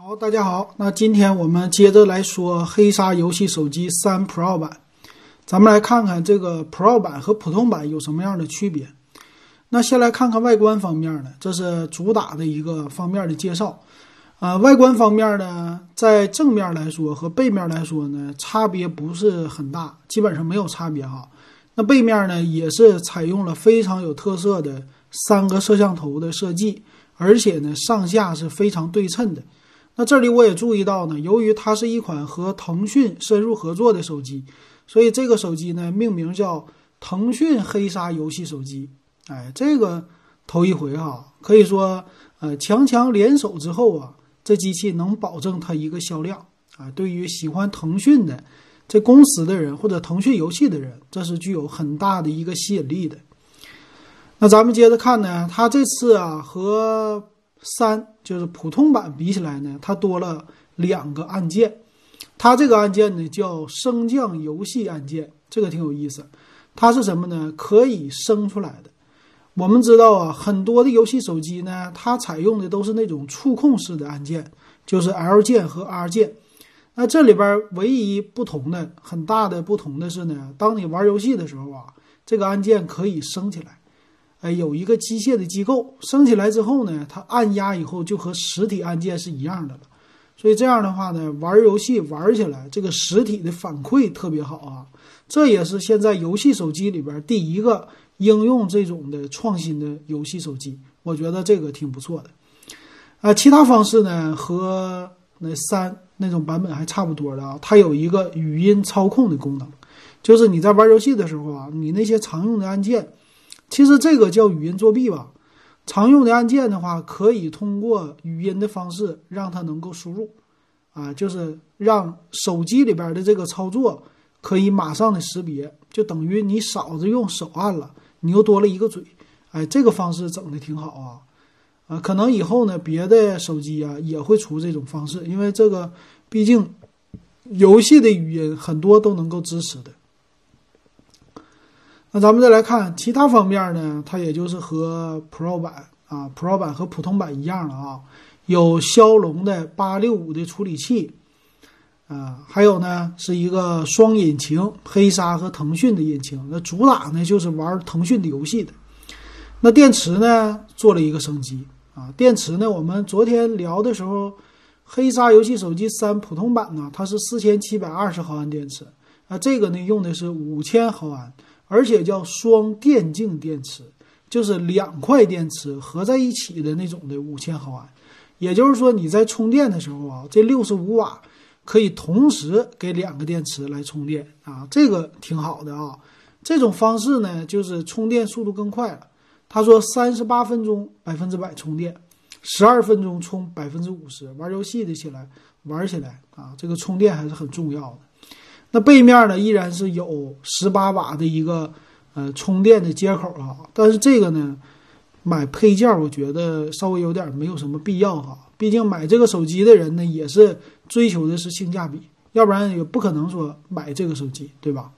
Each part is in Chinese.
好，大家好，那今天我们接着来说黑鲨游戏手机三 Pro 版。咱们来看看这个 Pro 版和普通版有什么样的区别。那先来看看外观方面呢，这是主打的一个方面的介绍。啊，外观方面呢，在正面来说和背面来说呢，差别不是很大，基本上没有差别哈。那背面呢，也是采用了非常有特色的三个摄像头的设计，而且呢，上下是非常对称的。那这里我也注意到呢，由于它是一款和腾讯深入合作的手机，所以这个手机呢，命名叫腾讯黑鲨游戏手机。哎，这个头一回哈，可以说，呃，强强联手之后啊。这机器能保证它一个销量啊！对于喜欢腾讯的这公司的人或者腾讯游戏的人，这是具有很大的一个吸引力的。那咱们接着看呢，它这次啊和三就是普通版比起来呢，它多了两个按键。它这个按键呢叫升降游戏按键，这个挺有意思。它是什么呢？可以升出来的。我们知道啊，很多的游戏手机呢，它采用的都是那种触控式的按键，就是 L 键和 R 键。那这里边唯一不同的、很大的不同的是呢，当你玩游戏的时候啊，这个按键可以升起来，哎，有一个机械的机构，升起来之后呢，它按压以后就和实体按键是一样的了。所以这样的话呢，玩游戏玩起来这个实体的反馈特别好啊。这也是现在游戏手机里边第一个。应用这种的创新的游戏手机，我觉得这个挺不错的。啊，其他方式呢和那三那种版本还差不多的啊。它有一个语音操控的功能，就是你在玩游戏的时候啊，你那些常用的按键，其实这个叫语音作弊吧。常用的按键的话，可以通过语音的方式让它能够输入，啊，就是让手机里边的这个操作可以马上的识别，就等于你少子用手按了。你又多了一个嘴，哎，这个方式整的挺好啊，啊，可能以后呢，别的手机啊也会出这种方式，因为这个毕竟游戏的语音很多都能够支持的。那咱们再来看其他方面呢，它也就是和 Pro 版啊，Pro 版和普通版一样了啊，有骁龙的八六五的处理器。啊，还有呢，是一个双引擎，黑鲨和腾讯的引擎。那主打呢就是玩腾讯的游戏的。那电池呢做了一个升级啊，电池呢我们昨天聊的时候，黑鲨游戏手机三普通版呢它是四千七百二十毫安电池，啊这个呢用的是五千毫安，而且叫双电竞电池，就是两块电池合在一起的那种的五千毫安。也就是说你在充电的时候啊，这六十五瓦。可以同时给两个电池来充电啊，这个挺好的啊。这种方式呢，就是充电速度更快了。他说三十八分钟百分之百充电，十二分钟充百分之五十。玩游戏的起来玩起来啊，这个充电还是很重要的。那背面呢，依然是有十八瓦的一个呃充电的接口啊，但是这个呢，买配件我觉得稍微有点没有什么必要哈。毕竟买这个手机的人呢，也是追求的是性价比，要不然也不可能说买这个手机，对吧？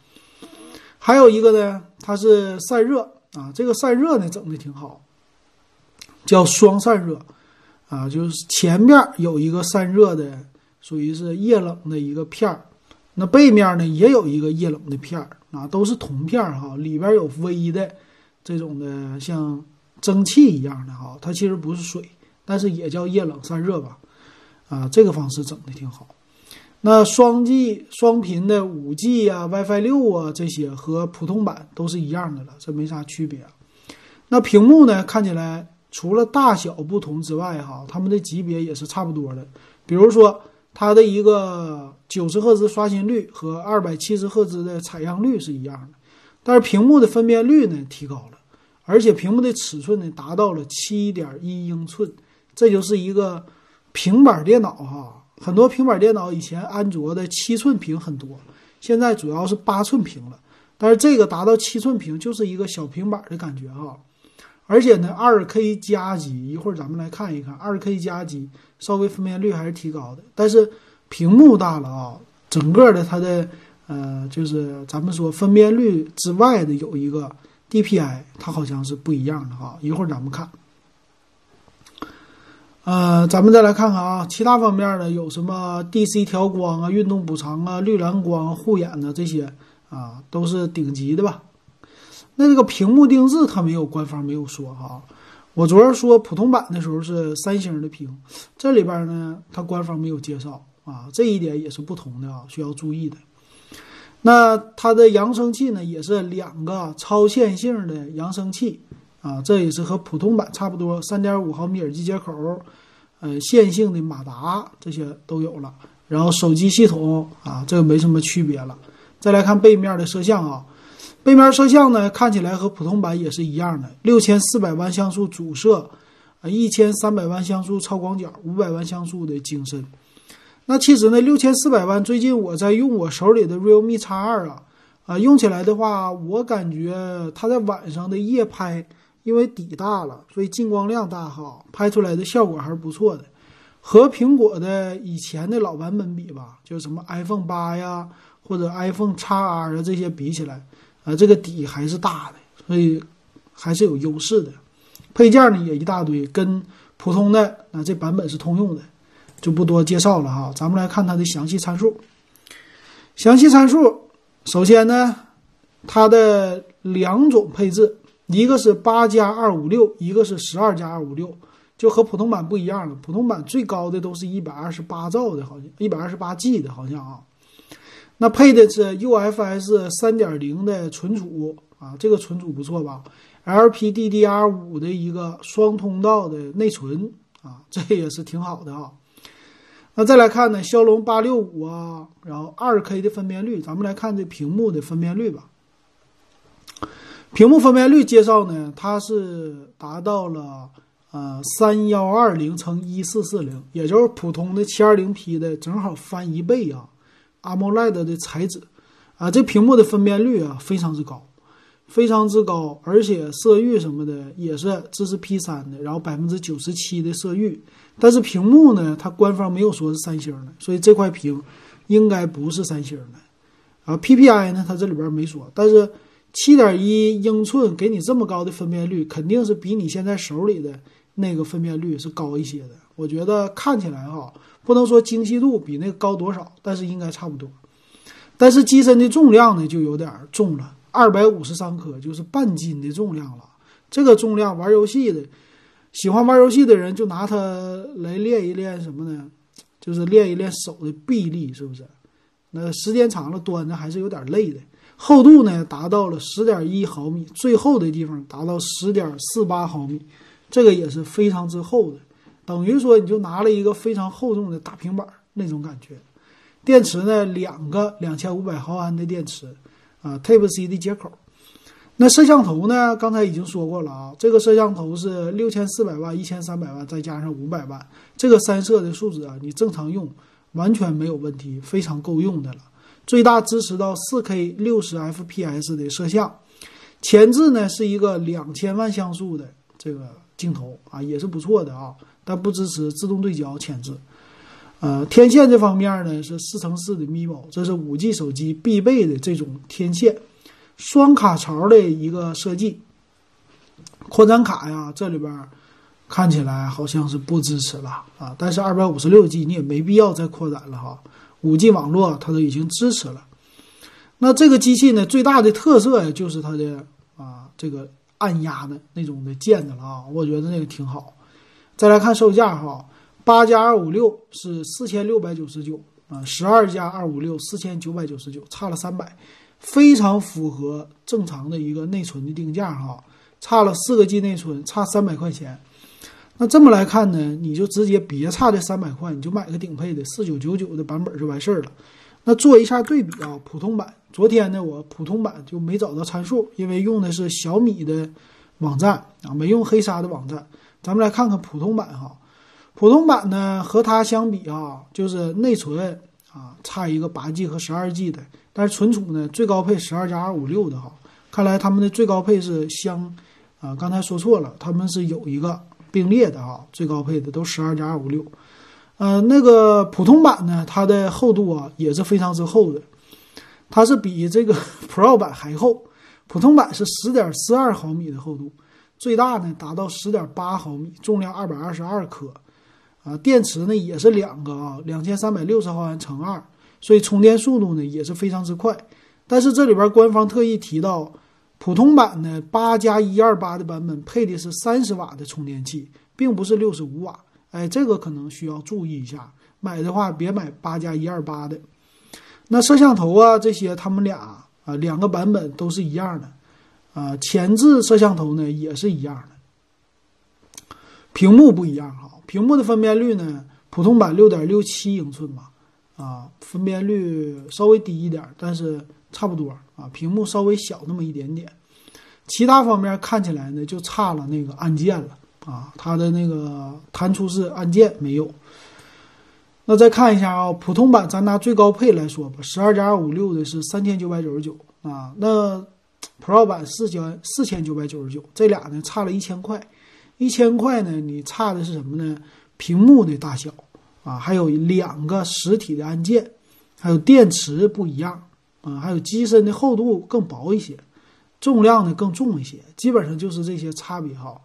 还有一个呢，它是散热啊，这个散热呢整的挺好，叫双散热啊，就是前面有一个散热的，属于是液冷的一个片儿，那背面呢也有一个液冷的片儿啊，都是铜片儿哈，里边有微的这种的像蒸汽一样的哈，它其实不是水。但是也叫液冷散热吧，啊，这个方式整的挺好。那双 G 双频的五 G 啊、WiFi 六啊这些和普通版都是一样的了，这没啥区别。那屏幕呢，看起来除了大小不同之外，哈，它们的级别也是差不多的。比如说它的一个九十赫兹刷新率和二百七十赫兹的采样率是一样的，但是屏幕的分辨率呢提高了，而且屏幕的尺寸呢达到了七点一英寸。这就是一个平板电脑哈，很多平板电脑以前安卓的七寸屏很多，现在主要是八寸屏了。但是这个达到七寸屏就是一个小平板的感觉哈，而且呢，二 K 加级，一会儿咱们来看一看，二 K 加级稍微分辨率还是提高的，但是屏幕大了啊，整个的它的呃，就是咱们说分辨率之外的有一个 DPI，它好像是不一样的哈，一会儿咱们看。呃，咱们再来看看啊，其他方面呢有什么 DC 调光啊、运动补偿啊、绿蓝光护眼呢？这些啊都是顶级的吧？那这个屏幕定制它没有官方没有说哈。我昨儿说普通版的时候是三星的屏，这里边呢它官方没有介绍啊，这一点也是不同的啊，需要注意的。那它的扬声器呢也是两个超线性的扬声器。啊，这也是和普通版差不多，三点五毫米耳机接口，呃，线性的马达这些都有了。然后手机系统啊，这个没什么区别了。再来看背面的摄像啊，背面摄像呢看起来和普通版也是一样的，六千四百万像素主摄，啊，一千三百万像素超广角，五百万像素的景深。那其实呢，六千四百万，最近我在用我手里的 realme X 二啊，啊，用起来的话，我感觉它在晚上的夜拍。因为底大了，所以进光量大哈，拍出来的效果还是不错的。和苹果的以前的老版本比吧，就什么 iPhone 八呀，或者 iPhone X R 啊这些比起来，啊，这个底还是大的，所以还是有优势的。配件呢也一大堆，跟普通的啊这版本是通用的，就不多介绍了哈。咱们来看它的详细参数。详细参数，首先呢，它的两种配置。一个是八加二五六，一个是十二加二五六，就和普通版不一样了。普通版最高的都是一百二十八兆的，好像一百二十八 G 的，好像啊。那配的是 UFS 三点零的存储啊，这个存储不错吧？LPDDR 五的一个双通道的内存啊，这也是挺好的啊。那再来看呢，骁龙八六五啊，然后二 K 的分辨率，咱们来看这屏幕的分辨率吧。屏幕分辨率介绍呢，它是达到了呃三幺二零乘一四四零，也就是普通的七二零 P 的正好翻一倍啊。AMOLED 的材质啊，这屏幕的分辨率啊非常之高，非常之高，而且色域什么的也是支持 P 三的，然后百分之九十七的色域。但是屏幕呢，它官方没有说是三星的，所以这块屏应该不是三星的啊。PPI 呢，它这里边没说，但是。七点一英寸给你这么高的分辨率，肯定是比你现在手里的那个分辨率是高一些的。我觉得看起来不能说精细度比那个高多少，但是应该差不多。但是机身的重量呢，就有点重了，二百五十三克，就是半斤的重量了。这个重量玩游戏的，喜欢玩游戏的人就拿它来练一练什么呢？就是练一练手的臂力，是不是？那时间长了端着还是有点累的。厚度呢达到了十点一毫米，最厚的地方达到十点四八毫米，这个也是非常之厚的，等于说你就拿了一个非常厚重的大平板那种感觉。电池呢，两个两千五百毫安的电池，啊，Type C 的接口。那摄像头呢，刚才已经说过了啊，这个摄像头是六千四百万、一千三百万再加上五百万，这个三摄的数值啊，你正常用完全没有问题，非常够用的了。最大支持到 4K 六十 FPS 的摄像，前置呢是一个两千万像素的这个镜头啊，也是不错的啊，但不支持自动对焦前置。呃，天线这方面呢是四乘四的 MIMO，这是 5G 手机必备的这种天线，双卡槽的一个设计。扩展卡呀，这里边看起来好像是不支持了啊，但是二百五十六 G 你也没必要再扩展了哈。五 G 网络它都已经支持了，那这个机器呢，最大的特色，就是它的啊这个按压的那种的键子了啊，我觉得那个挺好。再来看售价哈，八加二五六是四千六百九十九啊，十二加二五六四千九百九十九，差了三百，非常符合正常的一个内存的定价哈，差了四个 G 内存，差三百块钱。那这么来看呢，你就直接别差这三百块，你就买个顶配的四九九九的版本就完事儿了。那做一下对比啊，普通版，昨天呢我普通版就没找到参数，因为用的是小米的网站啊，没用黑鲨的网站。咱们来看看普通版哈，普通版呢和它相比啊，就是内存啊差一个八 G 和十二 G 的，但是存储呢最高配十二加二五六的哈，看来他们的最高配是相啊，刚才说错了，他们是有一个。并列的啊，最高配的都十二加二五六，呃，那个普通版呢，它的厚度啊也是非常之厚的，它是比这个 Pro 版还厚。普通版是十点四二毫米的厚度，最大呢达到十点八毫米，重量二百二十二克。啊，电池呢也是两个啊，两千三百六十毫安乘二，所以充电速度呢也是非常之快。但是这里边官方特意提到，普通版的八加一二八的版本配的是三十瓦的充电器，并不是六十五瓦。哎，这个可能需要注意一下，买的话别买八加一二八的。那摄像头啊这些，他们俩啊两个版本都是一样的，啊前置摄像头呢也是一样的，屏幕不一样哈，屏幕的分辨率呢，普通版六点六七英寸吧，啊分辨率稍微低一点，但是差不多啊，屏幕稍微小那么一点点，其他方面看起来呢就差了那个按键了啊，它的那个弹出式按键没有。那再看一下啊，普通版咱拿最高配来说吧，十二加二五六的是三千九百九十九啊，那 Pro 版四千四千九百九十九，这俩呢差了一千块，一千块呢你差的是什么呢？屏幕的大小啊，还有两个实体的按键，还有电池不一样啊，还有机身的厚度更薄一些，重量呢更重一些，基本上就是这些差别哈。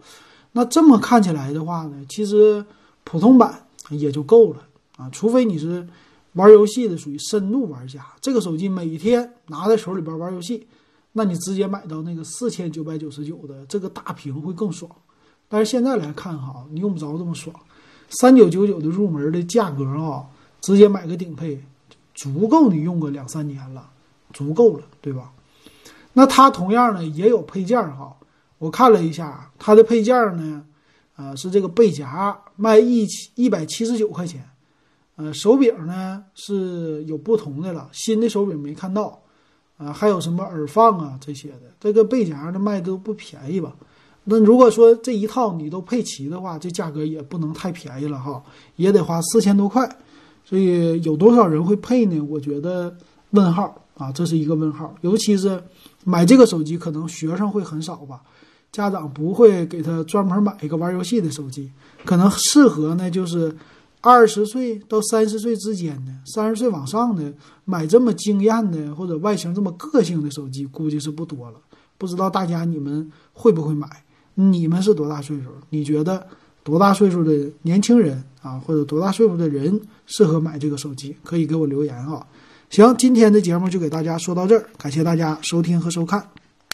那这么看起来的话呢，其实普通版也就够了。啊，除非你是玩游戏的，属于深度玩家，这个手机每天拿在手里边玩游戏，那你直接买到那个四千九百九十九的这个大屏会更爽。但是现在来看哈，你用不着这么爽，三九九九的入门的价格啊，直接买个顶配，足够你用个两三年了，足够了，对吧？那它同样呢也有配件哈，我看了一下它的配件呢，呃，是这个背夹卖一一百七十九块钱。呃，手柄呢是有不同的了，新的手柄没看到，啊，还有什么耳放啊这些的，这个背夹的卖都不便宜吧？那如果说这一套你都配齐的话，这价格也不能太便宜了哈，也得花四千多块，所以有多少人会配呢？我觉得问号啊，这是一个问号，尤其是买这个手机，可能学生会很少吧，家长不会给他专门买一个玩游戏的手机，可能适合呢就是。二十岁到三十岁之间的，三十岁往上的买这么惊艳的或者外形这么个性的手机，估计是不多了。不知道大家你们会不会买？你们是多大岁数？你觉得多大岁数的年轻人啊，或者多大岁数的人适合买这个手机？可以给我留言啊。行，今天的节目就给大家说到这儿，感谢大家收听和收看。